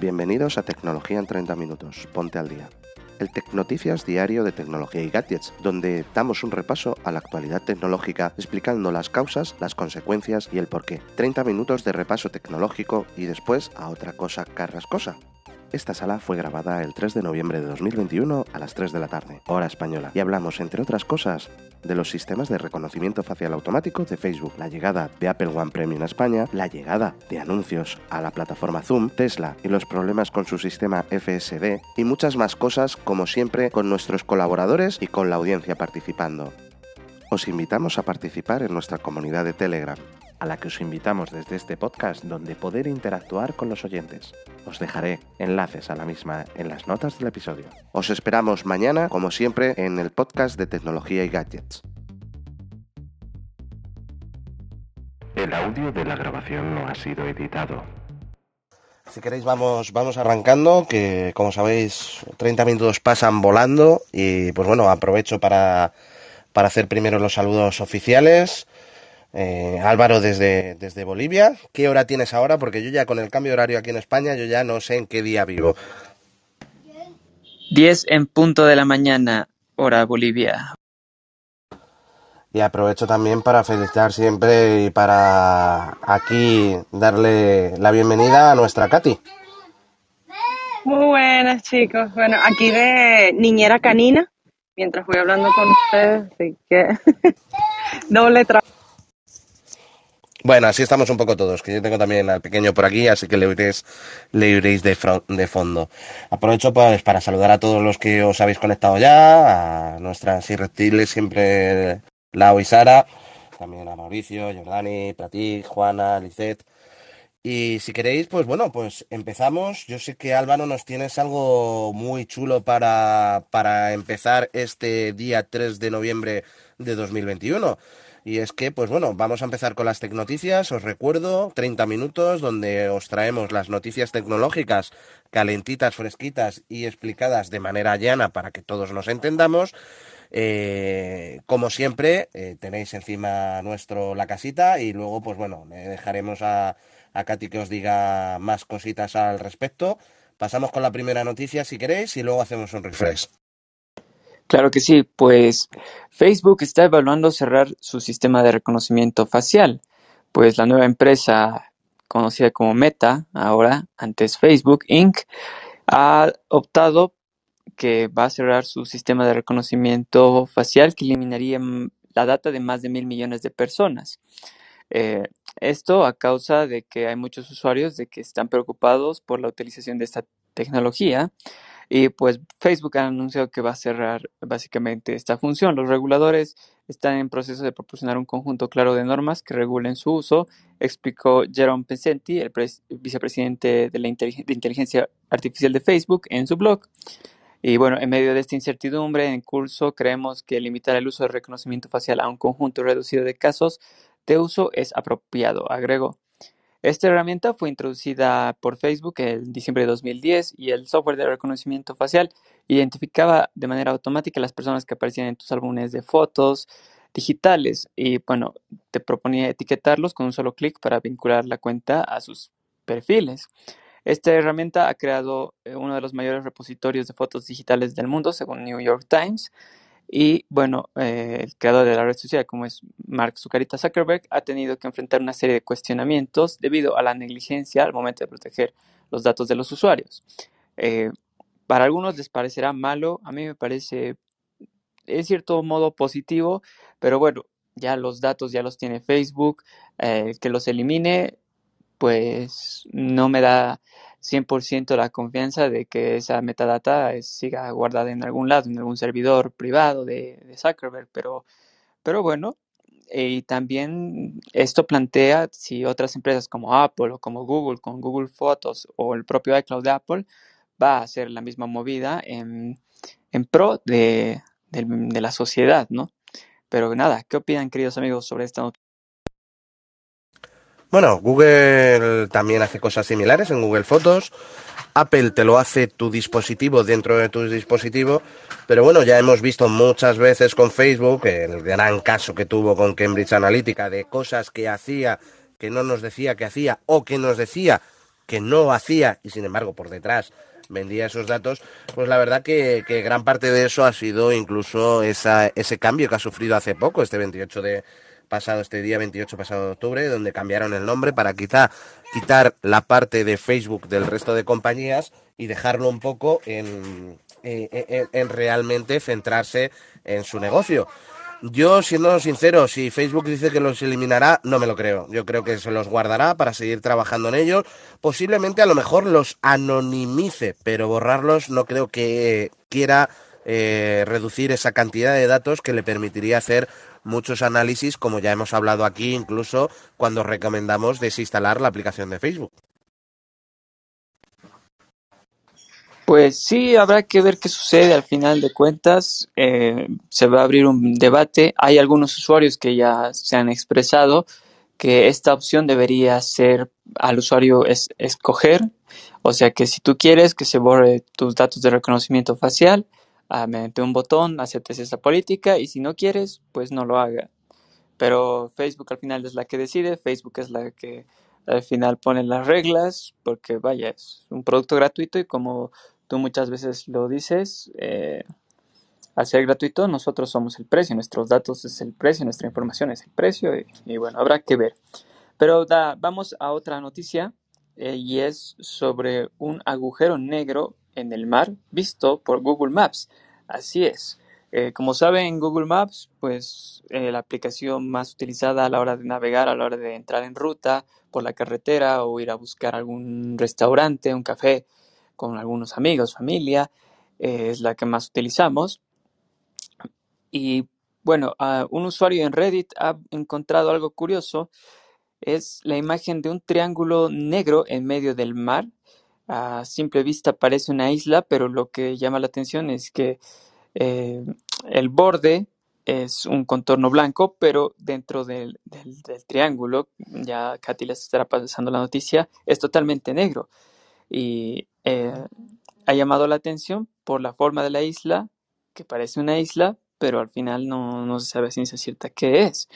Bienvenidos a Tecnología en 30 Minutos. Ponte al día. El Tecnoticias diario de tecnología y gadgets, donde damos un repaso a la actualidad tecnológica explicando las causas, las consecuencias y el porqué. 30 minutos de repaso tecnológico y después a otra cosa carrascosa. Esta sala fue grabada el 3 de noviembre de 2021 a las 3 de la tarde, hora española, y hablamos, entre otras cosas, de los sistemas de reconocimiento facial automático de Facebook, la llegada de Apple One Premium en España, la llegada de anuncios a la plataforma Zoom, Tesla y los problemas con su sistema FSD, y muchas más cosas, como siempre, con nuestros colaboradores y con la audiencia participando. Os invitamos a participar en nuestra comunidad de Telegram, a la que os invitamos desde este podcast donde poder interactuar con los oyentes. Os dejaré enlaces a la misma en las notas del episodio. Os esperamos mañana, como siempre, en el podcast de tecnología y gadgets. El audio de la grabación no ha sido editado. Si queréis vamos, vamos arrancando, que como sabéis 30 minutos pasan volando y pues bueno, aprovecho para, para hacer primero los saludos oficiales. Eh, Álvaro desde, desde Bolivia. ¿Qué hora tienes ahora? Porque yo ya con el cambio de horario aquí en España, yo ya no sé en qué día vivo. 10 en punto de la mañana, hora Bolivia. Y aprovecho también para felicitar siempre y para aquí darle la bienvenida a nuestra Katy. Muy buenas chicos. Bueno, aquí de niñera canina, mientras voy hablando con ustedes, así que doble trabajo. Bueno, así estamos un poco todos, que yo tengo también al pequeño por aquí, así que le oiréis, le oiréis de, fondo. Aprovecho pues para saludar a todos los que os habéis conectado ya, a nuestras irreptibles, siempre Lau y Sara, también a Mauricio, Jordani, Pratik, Juana, Lizeth. Y si queréis, pues bueno, pues empezamos. Yo sé que Álvaro nos tienes algo muy chulo para, para empezar este día 3 de noviembre de 2021. Y es que, pues bueno, vamos a empezar con las tecnoticias. Os recuerdo, 30 minutos donde os traemos las noticias tecnológicas calentitas, fresquitas y explicadas de manera llana para que todos nos entendamos. Eh, como siempre, eh, tenéis encima nuestro la casita y luego, pues bueno, le dejaremos a, a Katy que os diga más cositas al respecto. Pasamos con la primera noticia si queréis y luego hacemos un refresh. Claro que sí, pues Facebook está evaluando cerrar su sistema de reconocimiento facial, pues la nueva empresa conocida como Meta, ahora antes Facebook Inc., ha optado que va a cerrar su sistema de reconocimiento facial que eliminaría la data de más de mil millones de personas. Eh, esto a causa de que hay muchos usuarios de que están preocupados por la utilización de esta tecnología y pues Facebook ha anunciado que va a cerrar básicamente esta función. Los reguladores están en proceso de proporcionar un conjunto claro de normas que regulen su uso, explicó Jerome Pesenti, el vicepresidente de la inteligencia artificial de Facebook, en su blog. Y bueno, en medio de esta incertidumbre en curso, creemos que limitar el uso de reconocimiento facial a un conjunto reducido de casos de uso es apropiado, agregó. Esta herramienta fue introducida por Facebook en diciembre de 2010 y el software de reconocimiento facial identificaba de manera automática las personas que aparecían en tus álbumes de fotos digitales y bueno, te proponía etiquetarlos con un solo clic para vincular la cuenta a sus perfiles. Esta herramienta ha creado eh, uno de los mayores repositorios de fotos digitales del mundo, según New York Times, y bueno, eh, el creador de la red social, como es Mark Zuckerberg, ha tenido que enfrentar una serie de cuestionamientos debido a la negligencia al momento de proteger los datos de los usuarios. Eh, para algunos les parecerá malo, a mí me parece en cierto modo positivo, pero bueno, ya los datos ya los tiene Facebook, eh, que los elimine, pues no me da 100% la confianza de que esa metadata siga guardada en algún lado, en algún servidor privado de, Zuckerberg, pero, pero bueno, y también esto plantea si otras empresas como Apple o como Google, con Google Fotos o el propio iCloud de Apple, va a hacer la misma movida en, pro de, de la sociedad, ¿no? Pero nada, ¿qué opinan queridos amigos sobre esta noticia? Bueno, Google también hace cosas similares en Google Fotos. Apple te lo hace tu dispositivo dentro de tu dispositivo, pero bueno, ya hemos visto muchas veces con Facebook el gran caso que tuvo con Cambridge Analytica de cosas que hacía, que no nos decía que hacía o que nos decía que no hacía y sin embargo por detrás vendía esos datos, pues la verdad que, que gran parte de eso ha sido incluso esa, ese cambio que ha sufrido hace poco, este 28 de pasado, este día 28 pasado de octubre, donde cambiaron el nombre para quizá quitar la parte de Facebook del resto de compañías y dejarlo un poco en, en, en, en realmente centrarse en su negocio. Yo, siendo sincero, si Facebook dice que los eliminará, no me lo creo. Yo creo que se los guardará para seguir trabajando en ellos. Posiblemente a lo mejor los anonimice, pero borrarlos no creo que quiera eh, reducir esa cantidad de datos que le permitiría hacer muchos análisis, como ya hemos hablado aquí, incluso cuando recomendamos desinstalar la aplicación de Facebook. Pues sí, habrá que ver qué sucede al final de cuentas. Eh, se va a abrir un debate. Hay algunos usuarios que ya se han expresado que esta opción debería ser al usuario es, escoger. O sea que si tú quieres que se borre tus datos de reconocimiento facial, mediante un botón aceptes esa política y si no quieres, pues no lo haga. Pero Facebook al final es la que decide, Facebook es la que al final pone las reglas, porque vaya, es un producto gratuito y como tú muchas veces lo dices, eh, al ser gratuito nosotros somos el precio, nuestros datos es el precio, nuestra información es el precio y, bueno, habrá que ver. Pero vamos a otra noticia eh, y es sobre un agujero negro en el mar visto por Google Maps. Así es. Eh, como saben, Google Maps, pues eh, la aplicación más utilizada a la hora de navegar, a la hora de entrar en ruta por la carretera o ir a buscar algún restaurante, un café, con algunos amigos, familia, eh, es la que más utilizamos. Y bueno, un usuario en Reddit ha encontrado algo curioso, es la imagen de un triángulo negro en medio del mar. A simple vista parece una isla, pero lo que llama la atención es que eh, el borde es un contorno blanco, pero dentro del, del, del triángulo, ya Katy les estará pasando la noticia, es totalmente negro y eh, ha llamado la atención por la forma de la isla, que parece una isla, pero al final no, no se sabe a ciencia cierta qué es.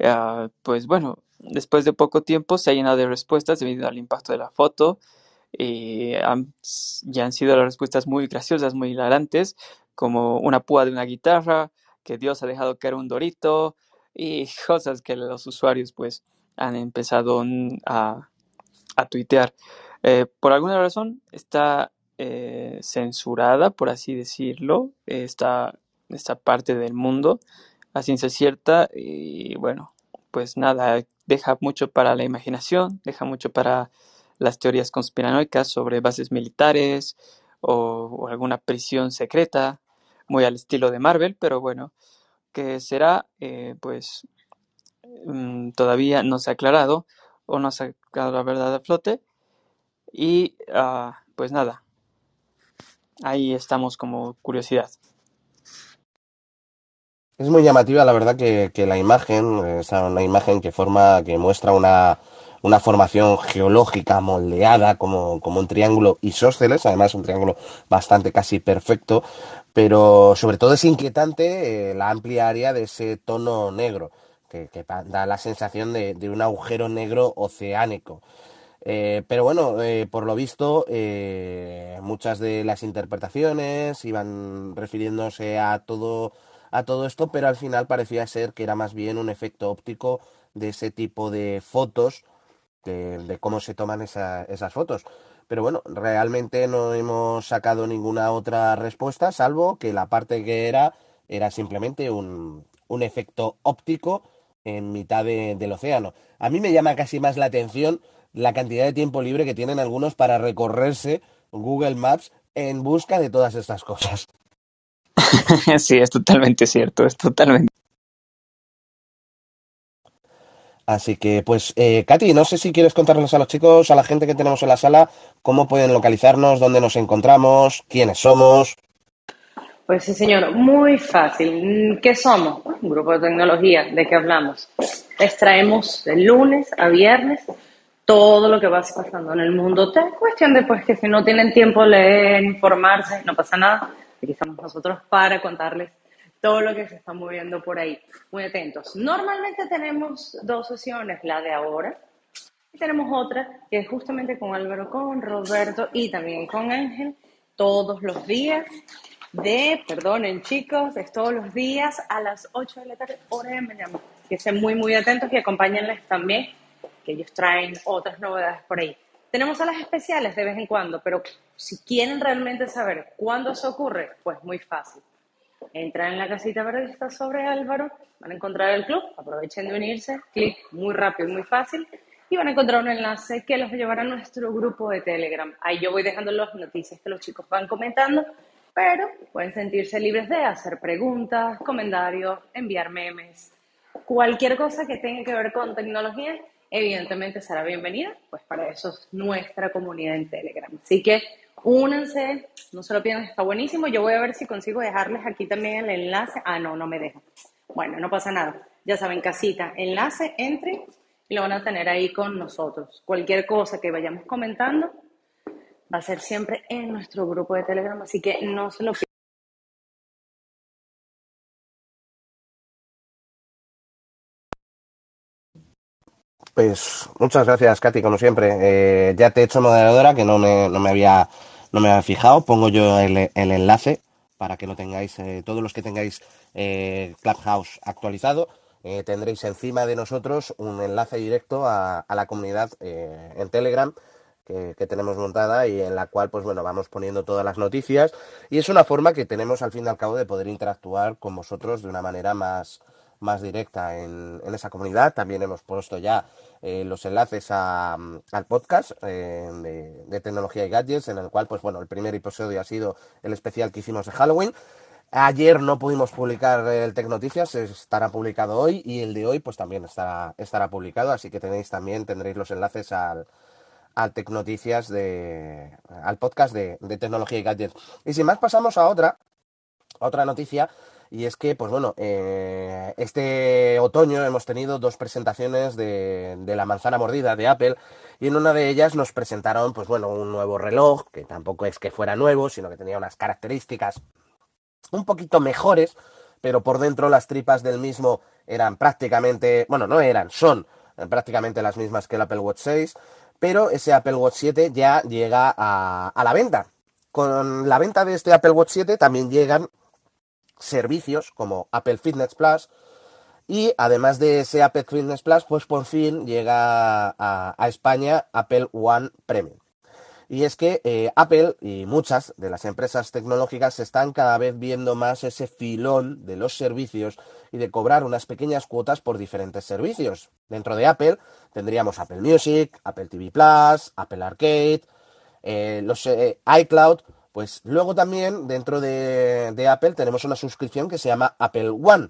Uh, pues bueno, después de poco tiempo se ha llenado de respuestas debido al impacto de la foto y han, ya han sido las respuestas muy graciosas, muy hilarantes, como una púa de una guitarra, que Dios ha dejado caer un dorito y cosas que los usuarios pues han empezado a, a tuitear. Eh, por alguna razón está eh, censurada, por así decirlo, esta, esta parte del mundo a ciencia cierta y bueno, pues nada, deja mucho para la imaginación, deja mucho para las teorías conspiranoicas sobre bases militares o, alguna prisión secreta, muy al estilo de Marvel, pero bueno, que será, eh, pues mmm, todavía no se ha aclarado o no ha sacado la verdad a flote, y uh, pues nada, ahí estamos como curiosidad. Es muy llamativa, la verdad, que, que la imagen, es una imagen que forma, que muestra una, una formación geológica moldeada como, como un triángulo isósceles, además un triángulo bastante casi perfecto, pero sobre todo es inquietante eh, la amplia área de ese tono negro, que, da la sensación de, de un agujero negro oceánico. Eh, pero bueno, eh, por lo visto, muchas de las interpretaciones iban refiriéndose a todo, a todo esto, pero al final parecía ser que era más bien un efecto óptico de ese tipo de fotos, de, cómo se toman esa, esas fotos. Pero bueno, realmente no hemos sacado ninguna otra respuesta, salvo que la parte que era era simplemente un, un efecto óptico en mitad de, del océano. A mí me llama casi más la atención la cantidad de tiempo libre que tienen algunos para recorrerse Google Maps en busca de todas estas cosas. sí, es totalmente cierto, es totalmente. Así que, pues, eh, Katy, no sé si quieres contarles a los chicos, a la gente que tenemos en la sala, cómo pueden localizarnos, dónde nos encontramos, quiénes somos. Pues sí, señor, muy fácil. ¿Qué somos? Un grupo de tecnología. ¿De qué hablamos? Les traemos de lunes a viernes todo lo que va pasando en el mundo tech. Cuestión de pues que si no tienen tiempo leer, informarse, no pasa nada. Aquí estamos nosotros para contarles todo lo que se está moviendo por ahí. Muy atentos. Normalmente tenemos dos sesiones, la de ahora Y tenemos otra que es justamente con Álvaro, con Roberto y también con Ángel, todos los días de, perdonen chicos, es todos los días a las 8 de la tarde, hora de Miami. Que estén muy, muy atentos y acompáñenles también, que ellos traen otras novedades por ahí. Tenemos salas especiales de vez en cuando, pero si quieren realmente saber cuándo eso ocurre, pues muy fácil. Entran en la casita verde está sobre Álvaro, van a encontrar el club, aprovechen de unirse, clic muy rápido y muy fácil, y van a encontrar un enlace que los llevará a nuestro grupo de Telegram. Ahí yo voy dejando las noticias que los chicos van comentando pero pueden sentirse libres de hacer preguntas, comentarios, enviar memes. Cualquier cosa que tenga que ver con tecnología, evidentemente será bienvenida, pues para eso es nuestra comunidad en Telegram. Así que únanse, no se lo pierdan, está buenísimo. Yo voy a ver si consigo dejarles aquí también el enlace. Ah, no, no me deja. Bueno, no pasa nada. Ya saben, casita, enlace, entre y lo van a tener ahí con nosotros. Cualquier cosa que vayamos comentando, va a ser siempre en nuestro grupo de Telegram, así que no se lo pierdan. Pues muchas gracias, Katy, como siempre. Eh, ya te he hecho moderadora, que no me, no me, había, no me había fijado. Pongo yo el, el enlace para que lo tengáis, eh, todos los que tengáis eh, Clubhouse actualizado, tendréis encima de nosotros un enlace directo a, la comunidad en Telegram que, que, tenemos montada y en la cual, pues bueno, vamos poniendo todas las noticias y es una forma que tenemos al fin y al cabo de poder interactuar con vosotros de una manera más, más directa en, en esa comunidad. También hemos puesto ya eh, los enlaces a, al podcast eh, de, de, tecnología y gadgets, en el cual, pues bueno, el primer episodio ha sido el especial que hicimos de Halloween. Ayer no pudimos publicar el Tecnoticias, estará publicado hoy y el de hoy pues también estará, estará publicado, así que tenéis también, tendréis los enlaces al, al Tecnoticias de, al podcast de, de, tecnología y gadgets. Y sin más pasamos a otra, a otra noticia y es que, pues bueno, eh, este otoño hemos tenido dos presentaciones de, de, la manzana mordida de Apple y en una de ellas nos presentaron, pues bueno, un nuevo reloj, que tampoco es que fuera nuevo, sino que tenía unas características un poquito mejores, pero por dentro las tripas del mismo eran prácticamente, bueno, no eran, son prácticamente las mismas que el Apple Watch 6, pero ese Apple Watch 7 ya llega a, a la venta. Con la venta de este Apple Watch 7 también llegan servicios como Apple Fitness Plus y además de ese Apple Fitness Plus, pues por fin llega a, España Apple One Premium. Y es que eh, Apple y muchas de las empresas tecnológicas están cada vez viendo más ese filón de los servicios y de cobrar unas pequeñas cuotas por diferentes servicios. Dentro de Apple tendríamos Apple Music, Apple TV Plus, Apple Arcade, eh, los eh, iCloud, pues luego también dentro de, Apple tenemos una suscripción que se llama Apple One.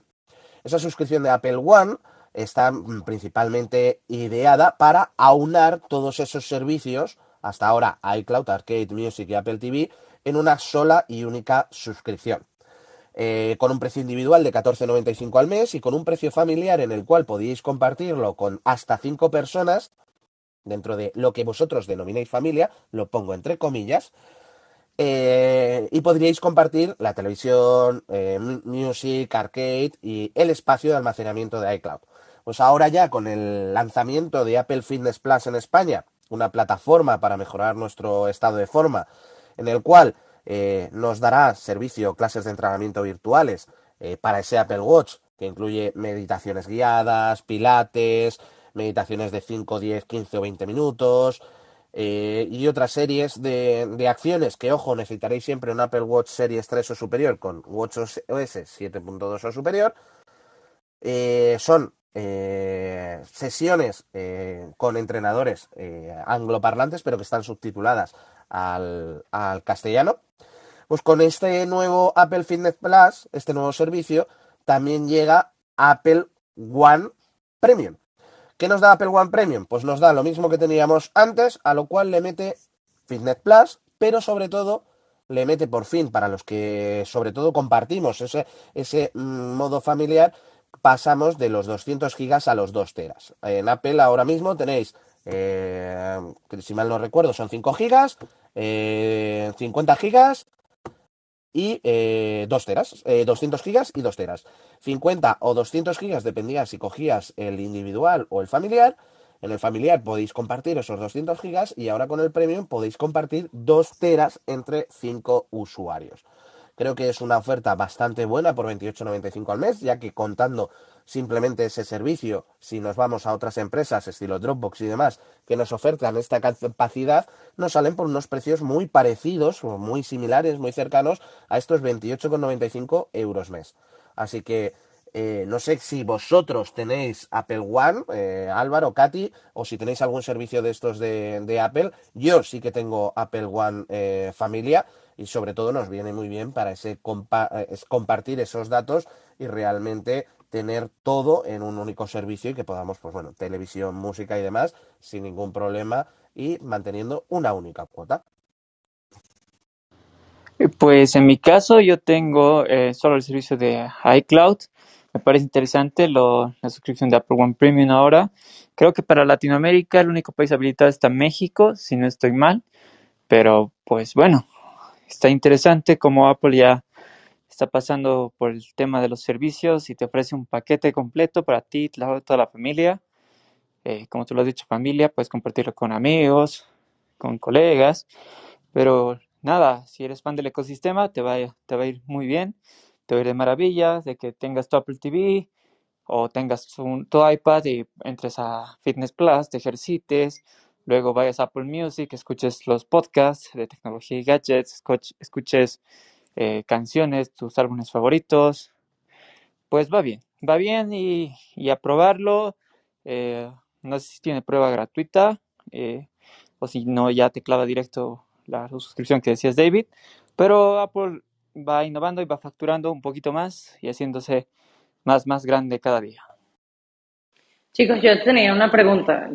Esa suscripción de Apple One está principalmente ideada para aunar todos esos servicios, hasta ahora iCloud, Arcade, Music y Apple TV, en una sola y única suscripción. Eh, con un precio individual de 14,95 al mes y con un precio familiar en el cual podéis compartirlo con hasta 5 personas, dentro de lo que vosotros denomináis familia, lo pongo entre comillas, eh, y podríais compartir la televisión, eh, music, arcade y el espacio de almacenamiento de iCloud. Pues ahora ya con el lanzamiento de Apple Fitness Plus en España, una plataforma para mejorar nuestro estado de forma, en el cual eh, nos dará servicio clases de entrenamiento virtuales eh, para ese Apple Watch, que incluye meditaciones guiadas, pilates, meditaciones de 5, 10, 15 o 20 minutos, eh, y otras series de, de, acciones que, ojo, necesitaréis siempre un Apple Watch Series 3 o superior con WatchOS 7.2 o superior. Eh, son eh, sesiones eh, con entrenadores angloparlantes, pero que están subtituladas al, al, castellano. Pues con este nuevo Apple Fitness Plus, este nuevo servicio, también llega Apple One Premium. ¿Qué nos da Apple One Premium? Pues nos da lo mismo que teníamos antes, a lo cual le mete Fitness Plus, pero sobre todo le mete por fin, para los que sobre todo compartimos ese, ese mmm, modo familiar, pasamos de los 200 gigas a los 2 teras. En Apple ahora mismo tenéis, eh, si mal no recuerdo, son 5 gigas, eh, 50 gigas y eh, 2 teras, eh, 200 gigas y 2 teras. 50 o 200 gigas dependía si cogías el individual o el familiar En el familiar podéis compartir esos 200 gigas y ahora con el premium podéis compartir 2 teras entre 5 usuarios. Creo que es una oferta bastante buena por 28,95 al mes, ya que contando simplemente ese servicio, si nos vamos a otras empresas, estilo Dropbox y demás, que nos ofertan esta capacidad, nos salen por unos precios muy parecidos o muy similares, muy cercanos a estos 28,95 euros mes. Así que eh, no sé si vosotros tenéis Apple One, eh, Álvaro, Katy, o si tenéis algún servicio de estos de, Apple. Yo sí que tengo Apple One eh, Familia y sobre todo nos viene muy bien para ese compartir esos datos y realmente tener todo en un único servicio y que podamos, pues bueno, televisión, música y demás sin ningún problema y manteniendo una única cuota. Pues en mi caso yo tengo eh, solo el servicio de iCloud. Me parece interesante lo, la suscripción de Apple One Premium ahora. Creo que para Latinoamérica el único país habilitado está México, si no estoy mal. Pero pues bueno, está interesante como Apple ya está pasando por el tema de los servicios y te ofrece un paquete completo para ti toda la familia. Eh, como tú lo has dicho, familia, puedes compartirlo con amigos, con colegas, pero nada, si eres fan del ecosistema, te va, te va a ir muy bien, te va a ir de maravilla, de que tengas tu Apple TV o tengas tu iPad y entres a Fitness Plus, te ejercites, luego vayas a Apple Music, escuches los podcasts de tecnología y gadgets, escuches eh, canciones, tus álbumes favoritos. Pues va bien, va bien y, y a probarlo. Eh, no sé si tiene prueba gratuita eh, o si no ya te clava directo la suscripción que decías David. Pero Apple va innovando y va facturando un poquito más y haciéndose más, más grande cada día. Chicos, yo tenía una pregunta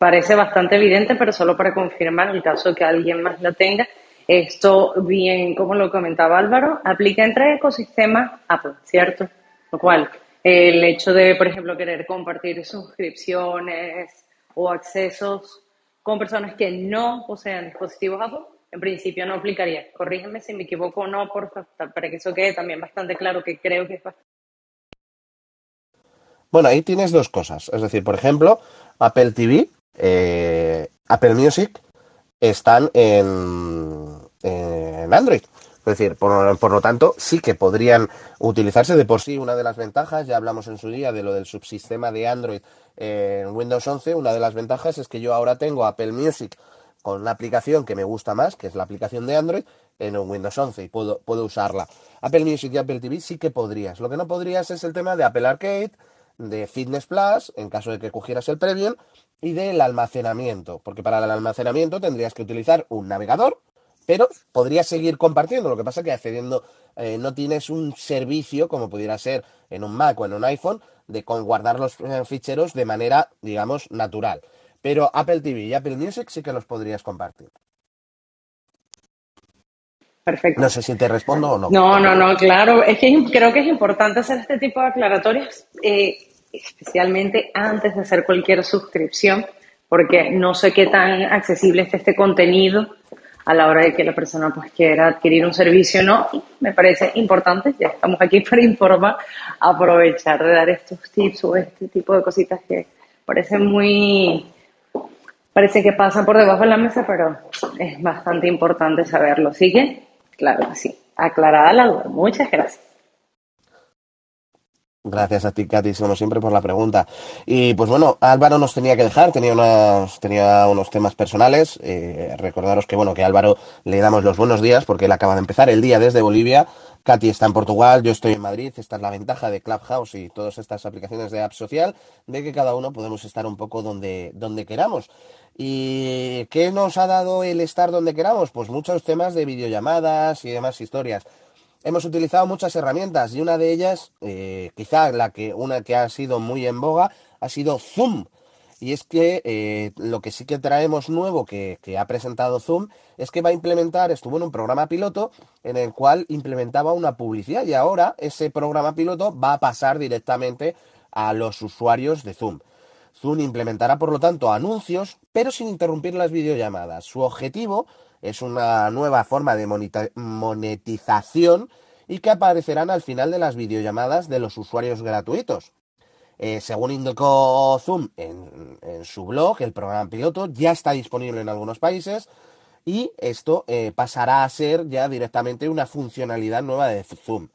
parece bastante evidente, pero solo para confirmar el caso que alguien más la tenga. Esto, bien, como lo comentaba Álvaro, aplica entre ecosistemas Apple, ¿cierto? Lo cual, el hecho de, por ejemplo, querer compartir suscripciones o accesos con personas que no posean dispositivos Apple, en principio no aplicaría. Corrígeme si me equivoco o no, por favor, para que eso quede también bastante claro, que creo que es bastante bueno, ahí tienes dos cosas. Es decir, por ejemplo, Apple TV eh, Apple Music están en, en Android. Es decir, por, lo tanto, sí que podrían utilizarse de por sí. Una de las ventajas, ya hablamos en su día de lo del subsistema de Android en Windows 11, una de las ventajas es que yo ahora tengo Apple Music con una aplicación que me gusta más, que es la aplicación de Android, en un Windows 11 y puedo, puedo usarla. Apple Music y Apple TV sí que podrías. Lo que no podrías es el tema de Apple Arcade, de Fitness Plus, en caso de que cogieras el Premium, y del almacenamiento, porque para el almacenamiento tendrías que utilizar un navegador, pero podrías seguir compartiendo, lo que pasa que accediendo eh, no tienes un servicio como pudiera ser en un Mac o en un iPhone de guardar los eh, ficheros de manera, digamos, natural. Pero Apple TV y Apple Music sí que los podrías compartir. Perfecto. No sé si te respondo o no. No, no, no, claro. Es que creo que es importante hacer este tipo de aclaratorias. Eh, especialmente antes de hacer cualquier suscripción, porque no sé qué tan accesible es este contenido a la hora de que la persona pues quiera adquirir un servicio o no. Me parece importante, ya estamos aquí para informar, aprovechar de dar estos tips o este tipo de cositas que parecen muy, parece que pasan por debajo de la mesa, pero es bastante importante saberlo. Así que, claro que sí, aclarada la duda. Muchas gracias. Gracias a ti, Katy, como siempre, por la pregunta. Y pues bueno, Álvaro nos tenía que dejar, tenía unos, tenía unos temas personales. Eh, recordaros que bueno, que Álvaro le damos los buenos días porque él acaba de empezar el día desde Bolivia. Katy está en Portugal, yo estoy en Madrid. Esta es la ventaja de Clubhouse y todas estas aplicaciones de app social, de que cada uno podemos estar un poco donde, donde queramos. ¿Y qué nos ha dado el estar donde queramos? Pues muchos temas de videollamadas y demás historias hemos utilizado muchas herramientas y una de ellas, eh, quizá la que una que ha sido muy en boga, ha sido Zoom. Y es que eh, lo que sí que traemos nuevo que, que, ha presentado Zoom es que va a implementar, estuvo en un programa piloto en el cual implementaba una publicidad y ahora ese programa piloto va a pasar directamente a los usuarios de Zoom. Zoom implementará por lo tanto anuncios, pero sin interrumpir las videollamadas. Su objetivo es una nueva forma de monetización y que aparecerán al final de las videollamadas de los usuarios gratuitos. Eh, según indicó Zoom en, su blog, el programa piloto ya está disponible en algunos países y esto eh, pasará a ser ya directamente una funcionalidad nueva de Zoom.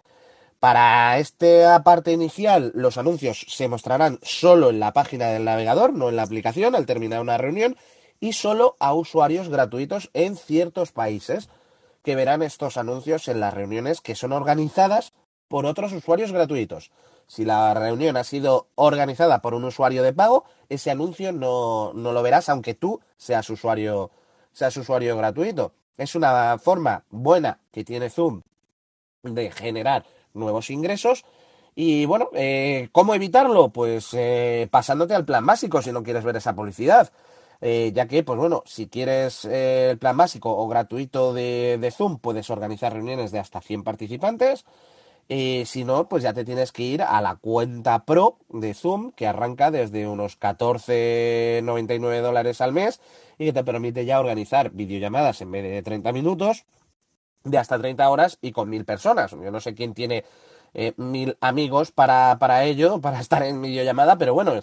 Para esta parte inicial, los anuncios se mostrarán solo en la página del navegador, no en la aplicación, al terminar una reunión, y solo a usuarios gratuitos en ciertos países que verán estos anuncios en las reuniones que son organizadas por otros usuarios gratuitos. Si la reunión ha sido organizada por un usuario de pago, ese anuncio no, no lo verás aunque tú seas usuario, seas usuario gratuito. Es una forma buena que tiene Zoom de generar nuevos ingresos. Y bueno, eh, ¿cómo evitarlo? Pues eh, pasándote al plan básico si no quieres ver esa publicidad. Eh, ya que, pues bueno, si quieres eh, el plan básico o gratuito de, Zoom, puedes organizar reuniones de hasta 100 participantes. Eh, si no, pues ya te tienes que ir a la cuenta Pro de Zoom, que arranca desde unos 14,99 dólares al mes y que te permite ya organizar videollamadas en vez de 30 minutos, de hasta 30 horas y con mil personas. Yo no sé quién tiene eh, mil amigos para, para ello, para estar en videollamada, pero bueno,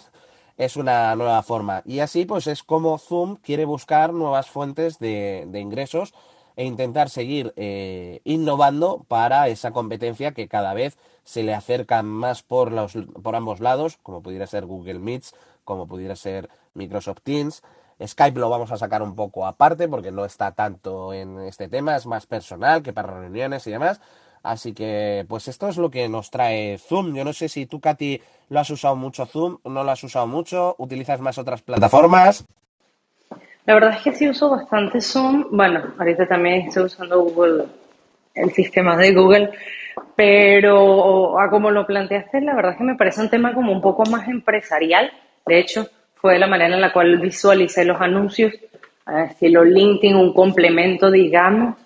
es, una nueva forma. Y así pues es como Zoom quiere buscar nuevas fuentes de, de ingresos e intentar seguir eh, innovando para esa competencia que cada vez se le acerca más por, los, por ambos lados, como pudiera ser Google Meets, como pudiera ser Microsoft Teams. Skype lo vamos a sacar un poco aparte porque no está tanto en este tema, es más personal que para reuniones y demás. Así que, pues esto es lo que nos trae Zoom. Yo no sé si tú, Katy, lo has usado mucho Zoom, no lo has usado mucho, utilizas más otras plataformas. La verdad es que sí uso bastante Zoom. Bueno, ahorita también estoy usando Google, el sistema de Google, pero a como lo planteaste, la verdad es que me parece un tema como un poco más empresarial. De hecho, fue la manera en la cual visualicé los anuncios, estilo LinkedIn, un complemento, digamos,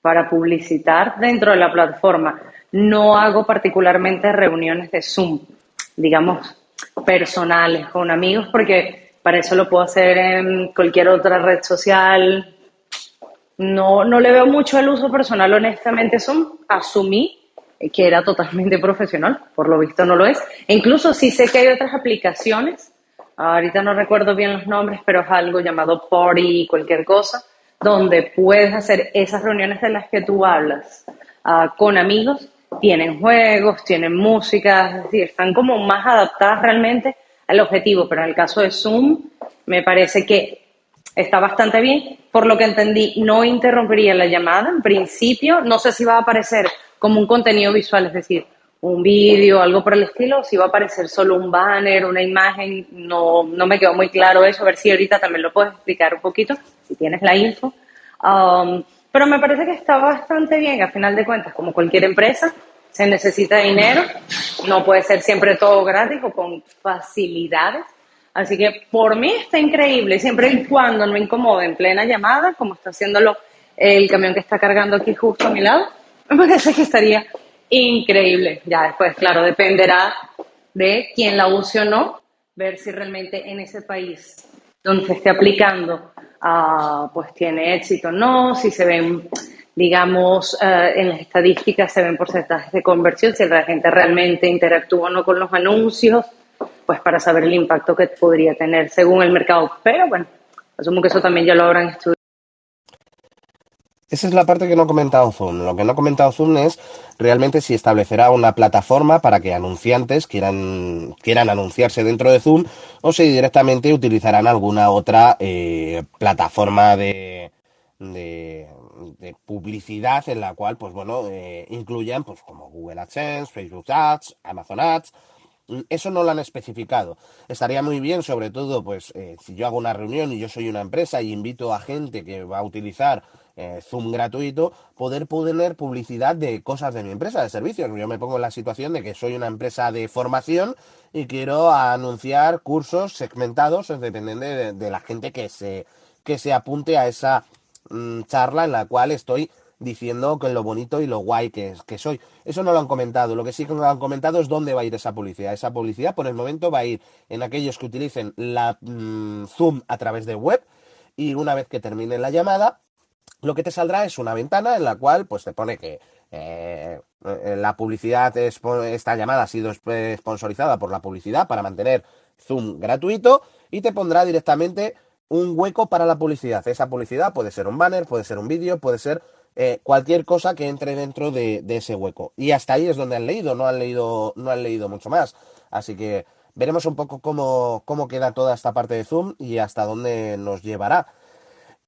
para publicitar dentro de la plataforma. No hago particularmente reuniones de Zoom, digamos, personales con amigos, porque para eso lo puedo hacer en cualquier otra red social. No, no le veo mucho el uso personal, honestamente, Zoom. Asumí que era totalmente profesional, por lo visto no lo es. E incluso sí sé que hay otras aplicaciones, ahorita no recuerdo bien los nombres, pero es algo llamado Party, cualquier cosa, donde puedes hacer esas reuniones de las que tú hablas uh, con amigos. Tienen juegos, tienen música, es decir, están como más adaptadas realmente al objetivo, pero en el caso de Zoom me parece que está bastante bien. Por lo que entendí, no interrumpiría la llamada en principio. No sé si va a aparecer como un contenido visual, es decir, un vídeo, algo por el estilo, si va a aparecer solo un banner, una imagen, no, no me quedó muy claro eso, a ver si ahorita también lo puedes explicar un poquito, si tienes la info. Um, pero me parece que está bastante bien, a final de cuentas, como cualquier empresa, se necesita dinero, no puede ser siempre todo gratis o con facilidades. Así que por mí está increíble, siempre y cuando no incomode en plena llamada, como está haciéndolo el camión que está cargando aquí justo a mi lado, me parece que estaría increíble. Ya después, claro, dependerá de quién la use o no, ver si realmente en ese país donde se esté aplicando, uh, pues tiene éxito o no, si se ven, digamos, uh, en las estadísticas se ven porcentajes de conversión, si la gente realmente interactúa o no con los anuncios, pues para saber el impacto que podría tener según el mercado. Pero bueno, asumo que eso también ya lo habrán estudiado. Esa es la parte que no ha comentado Zoom. Lo que no ha comentado Zoom es realmente si establecerá una plataforma para que anunciantes quieran, quieran anunciarse dentro de Zoom o si directamente utilizarán alguna otra eh, plataforma de, de, de, publicidad en la cual, pues bueno, eh, incluyan pues como Google AdSense, Facebook Ads, Amazon Ads. Eso no lo han especificado. Estaría muy bien, sobre todo, pues eh, si yo hago una reunión y yo soy una empresa y invito a gente que va a utilizar eh, Zoom gratuito, poder poner publicidad de cosas de mi empresa, de servicios. Yo me pongo en la situación de que soy una empresa de formación y quiero anunciar cursos segmentados, dependiendo de, la gente que se, que se apunte a esa mmm, charla en la cual estoy diciendo que lo bonito y lo guay que, es, que soy. Eso no lo han comentado. Lo que sí que no lo han comentado es dónde va a ir esa publicidad. Esa publicidad por el momento va a ir en aquellos que utilicen la mmm, Zoom a través de web y una vez que termine la llamada, lo que te saldrá es una ventana en la cual pues te pone que eh, la publicidad es, esta llamada ha sido sponsorizada por la publicidad para mantener Zoom gratuito y te pondrá directamente un hueco para la publicidad. Esa publicidad puede ser un banner, puede ser un vídeo, puede ser eh, cualquier cosa que entre dentro de, de, ese hueco. Y hasta ahí es donde han leído, no han leído, no han leído mucho más. Así que veremos un poco cómo, cómo queda toda esta parte de Zoom y hasta dónde nos llevará.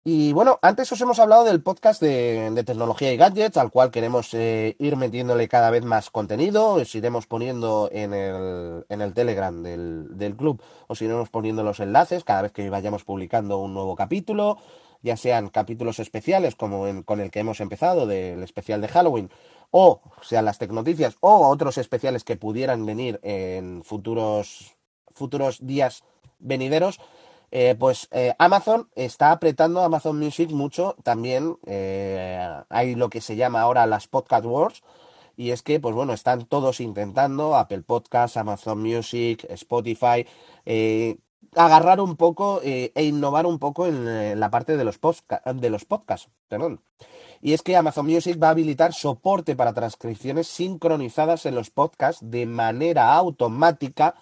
Y bueno, antes os hemos hablado del podcast de, tecnología y gadgets, al cual queremos eh, ir metiéndole cada vez más contenido. Os iremos poniendo en el, en el Telegram del, del, club, os iremos poniendo los enlaces cada vez que vayamos publicando un nuevo capítulo, ya sean capítulos especiales como con el que hemos empezado, del especial de Halloween, o sean las tecnoticias, o otros especiales que pudieran venir en futuros, futuros días venideros eh, pues eh, Amazon está apretando Amazon Music mucho también. Eh, hay lo que se llama ahora las Podcast Wars. Y es que, pues bueno, están todos intentando, Apple Podcasts, Amazon Music, Spotify, agarrar un poco e innovar un poco en la parte de los, de los podcasts. Perdón. Y es que Amazon Music va a habilitar soporte para transcripciones sincronizadas en los podcasts de manera automática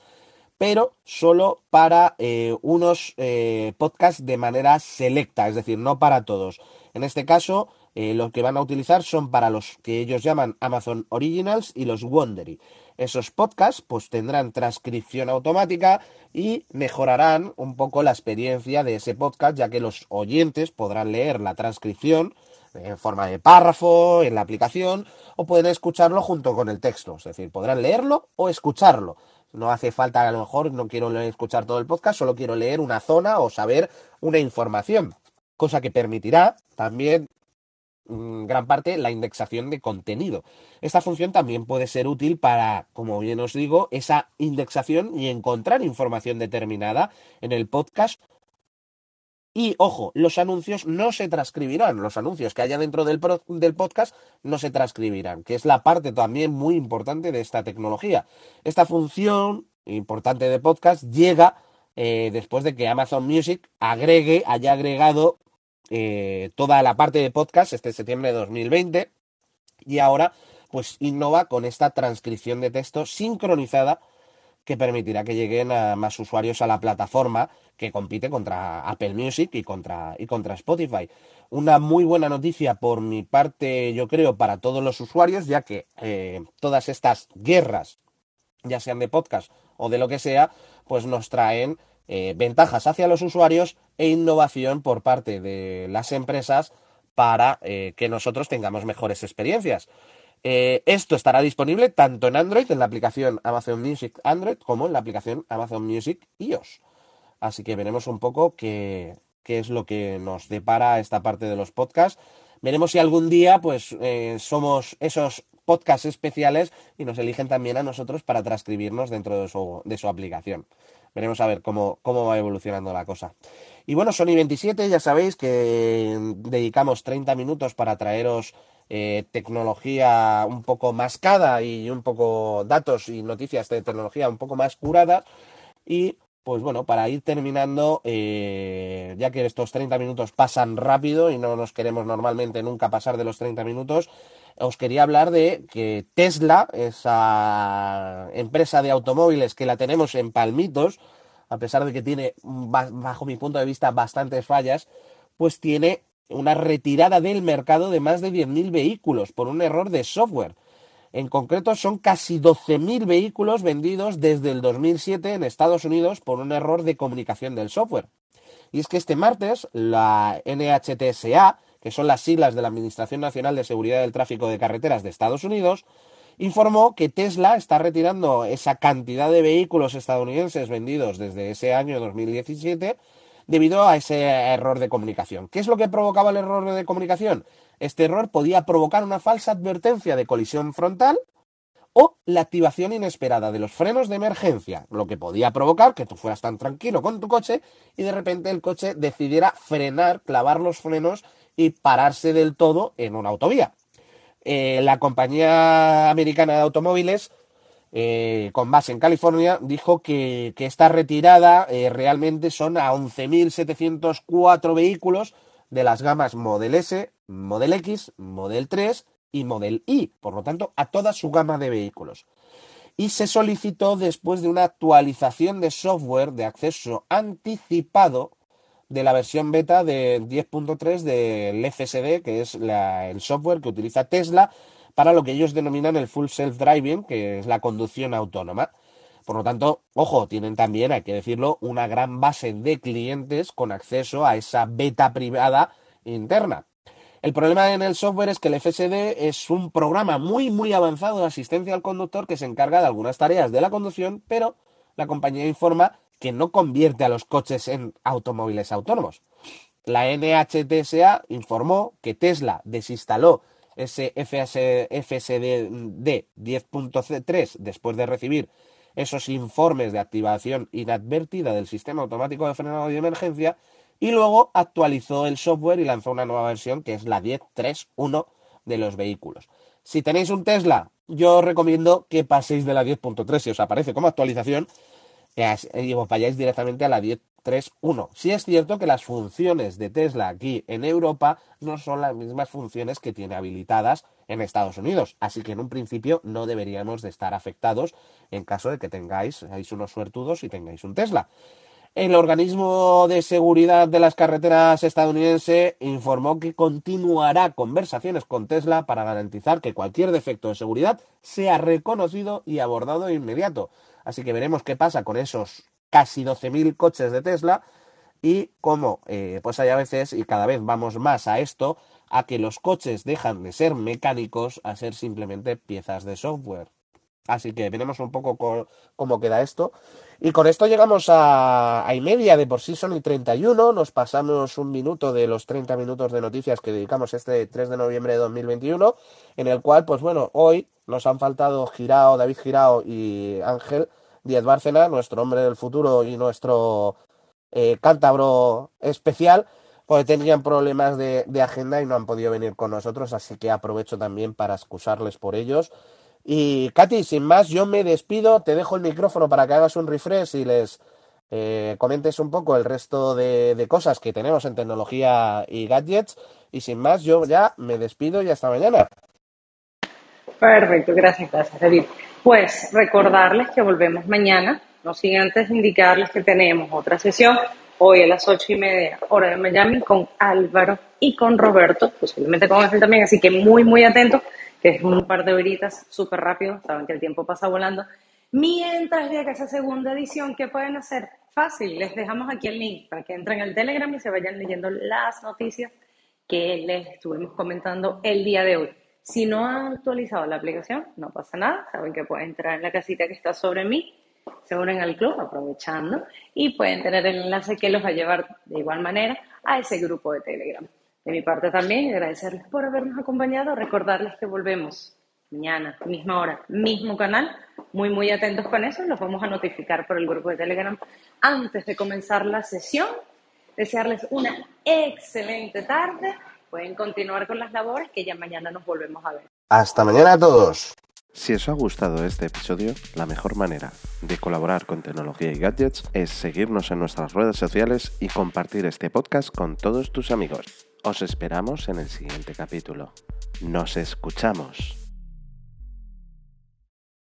pero solo para eh, unos eh, podcasts de manera selecta, es decir, no para todos. En este caso, eh, lo que van a utilizar son para los que ellos llaman Amazon Originals y los Wondery. Esos podcasts pues tendrán transcripción automática y mejorarán un poco la experiencia de ese podcast, ya que los oyentes podrán leer la transcripción en forma de párrafo en la aplicación o pueden escucharlo junto con el texto, es decir, podrán leerlo o escucharlo. No hace falta, a lo mejor no quiero escuchar todo el podcast, solo quiero leer una zona o saber una información. Cosa que permitirá también mm, gran parte la indexación de contenido. Esta función también puede ser útil para, como bien os digo, esa indexación y encontrar información determinada en el podcast y ojo, los anuncios no se transcribirán, los anuncios que haya dentro del, podcast no se transcribirán, que es la parte también muy importante de esta tecnología. Esta función importante de podcast llega eh, después de que Amazon Music agregue, haya agregado eh, toda la parte de podcast este septiembre de 2020 y ahora pues innova con esta transcripción de texto sincronizada que permitirá que lleguen a más usuarios a la plataforma que compite contra Apple Music y contra, y contra Spotify. Una muy buena noticia por mi parte, yo creo, para todos los usuarios, ya que eh, todas estas guerras, ya sean de podcast o de lo que sea, pues nos traen eh, ventajas hacia los usuarios e innovación por parte de las empresas para eh, que nosotros tengamos mejores experiencias. Eh, esto estará disponible tanto en Android, en la aplicación Amazon Music Android, como en la aplicación Amazon Music iOS. Así que veremos un poco qué, es lo que nos depara esta parte de los podcasts. Veremos si algún día pues eh, somos esos podcasts especiales y nos eligen también a nosotros para transcribirnos dentro de su, de su aplicación. Veremos a ver cómo, cómo va evolucionando la cosa. Y bueno, Sony 27, ya sabéis que dedicamos 30 minutos para traeros eh, tecnología un poco mascada y un poco datos y noticias de tecnología un poco más curadas. Y pues bueno, para ir terminando, eh, ya que estos 30 minutos pasan rápido y no nos queremos normalmente nunca pasar de los 30 minutos, os quería hablar de que Tesla, esa empresa de automóviles que la tenemos en palmitos, a pesar de que tiene, bajo mi punto de vista, bastantes fallas, pues tiene una retirada del mercado de más de 10.000 vehículos por un error de software. En concreto, son casi 12.000 vehículos vendidos desde el 2007 en Estados Unidos por un error de comunicación del software. Y es que este martes, la NHTSA, que son las siglas de la Administración Nacional de Seguridad del Tráfico de Carreteras de Estados Unidos, informó que Tesla está retirando esa cantidad de vehículos estadounidenses vendidos desde ese año 2017 debido a ese error de comunicación. ¿Qué es lo que provocaba el error de comunicación? Este error podía provocar una falsa advertencia de colisión frontal o la activación inesperada de los frenos de emergencia, lo que podía provocar que tú fueras tan tranquilo con tu coche y de repente el coche decidiera frenar, clavar los frenos y pararse del todo en una autovía. Eh, la compañía americana de automóviles eh, con base en California, dijo que, esta retirada eh, realmente son a 11.704 vehículos de las gamas Model S, Model X, Model 3 y Model Y, por lo tanto, a toda su gama de vehículos. Y se solicitó después de una actualización de software de acceso anticipado de la versión beta de 10.3 del FSD, que es el software que utiliza Tesla para lo que ellos denominan el full self-driving, que es la conducción autónoma. Por lo tanto, ojo, tienen también, hay que decirlo, una gran base de clientes con acceso a esa beta privada interna. El problema en el software es que el FSD es un programa muy, muy avanzado de asistencia al conductor que se encarga de algunas tareas de la conducción, pero la compañía informa que no convierte a los coches en automóviles autónomos. La NHTSA informó que Tesla desinstaló ese FSD 10.3 después de recibir esos informes de activación inadvertida del sistema automático de frenado de emergencia y luego actualizó el software y lanzó una nueva versión que es la 10.3.1 de los vehículos. Si tenéis un Tesla, yo os recomiendo que paséis de la 10.3 si os aparece como actualización y os vayáis directamente a la 10.3.1. Si es cierto que las funciones de Tesla aquí en Europa no son las mismas funciones que tiene habilitadas en Estados Unidos, así que en un principio no deberíamos de estar afectados en caso de que tengáis, seáis unos suertudos y tengáis un Tesla. El organismo de seguridad de las carreteras estadounidense informó que continuará conversaciones con Tesla para garantizar que cualquier defecto de seguridad sea reconocido y abordado de inmediato. Así que veremos qué pasa con esos casi 12.000 coches de Tesla y cómo eh, pues hay a veces, y cada vez vamos más a esto, a que los coches dejan de ser mecánicos a ser simplemente piezas de software. Así que veremos un poco cómo queda esto. Y con esto llegamos a, a y media de por sí son y 31. Nos pasamos un minuto de los 30 minutos de noticias que dedicamos este 3 de noviembre de 2021, en el cual, pues bueno, hoy nos han faltado Girao, David Girao y Ángel Díaz Bárcena, nuestro hombre del futuro y nuestro eh, cántabro especial, porque tenían problemas de, de agenda y no han podido venir con nosotros, así que aprovecho también para excusarles por ellos. Y Katy, sin más, yo me despido, te dejo el micrófono para que hagas un refresh y les eh, comentes un poco el resto de, cosas que tenemos en tecnología y gadgets. Y sin más, yo ya me despido y hasta mañana. Perfecto, gracias, gracias. Pues recordarles que volvemos mañana, no sin antes indicarles que tenemos otra sesión hoy a las ocho y media hora de Miami con Álvaro y con Roberto, posiblemente con él también, así que muy, muy atentos que es un par de horitas súper rápido, saben que el tiempo pasa volando. Mientras llega esa segunda edición, ¿qué pueden hacer? Fácil, les dejamos aquí el link para que entren al Telegram y se vayan leyendo las noticias que les estuvimos comentando el día de hoy. Si no han actualizado la aplicación, no pasa nada, saben que pueden entrar en la casita que está sobre mí, se unen al club aprovechando y pueden tener el enlace que los va a llevar de igual manera a ese grupo de Telegram. De mi parte también, agradecerles por habernos acompañado, recordarles que volvemos mañana, misma hora, mismo canal, muy, muy atentos con eso, los vamos a notificar por el grupo de Telegram antes de comenzar la sesión. Desearles una excelente tarde, pueden continuar con las labores que ya mañana nos volvemos a ver. Hasta mañana a todos. Si os ha gustado este episodio, la mejor manera de colaborar con tecnología y gadgets es seguirnos en nuestras redes sociales y compartir este podcast con todos tus amigos. Os esperamos en el siguiente capítulo. Nos escuchamos.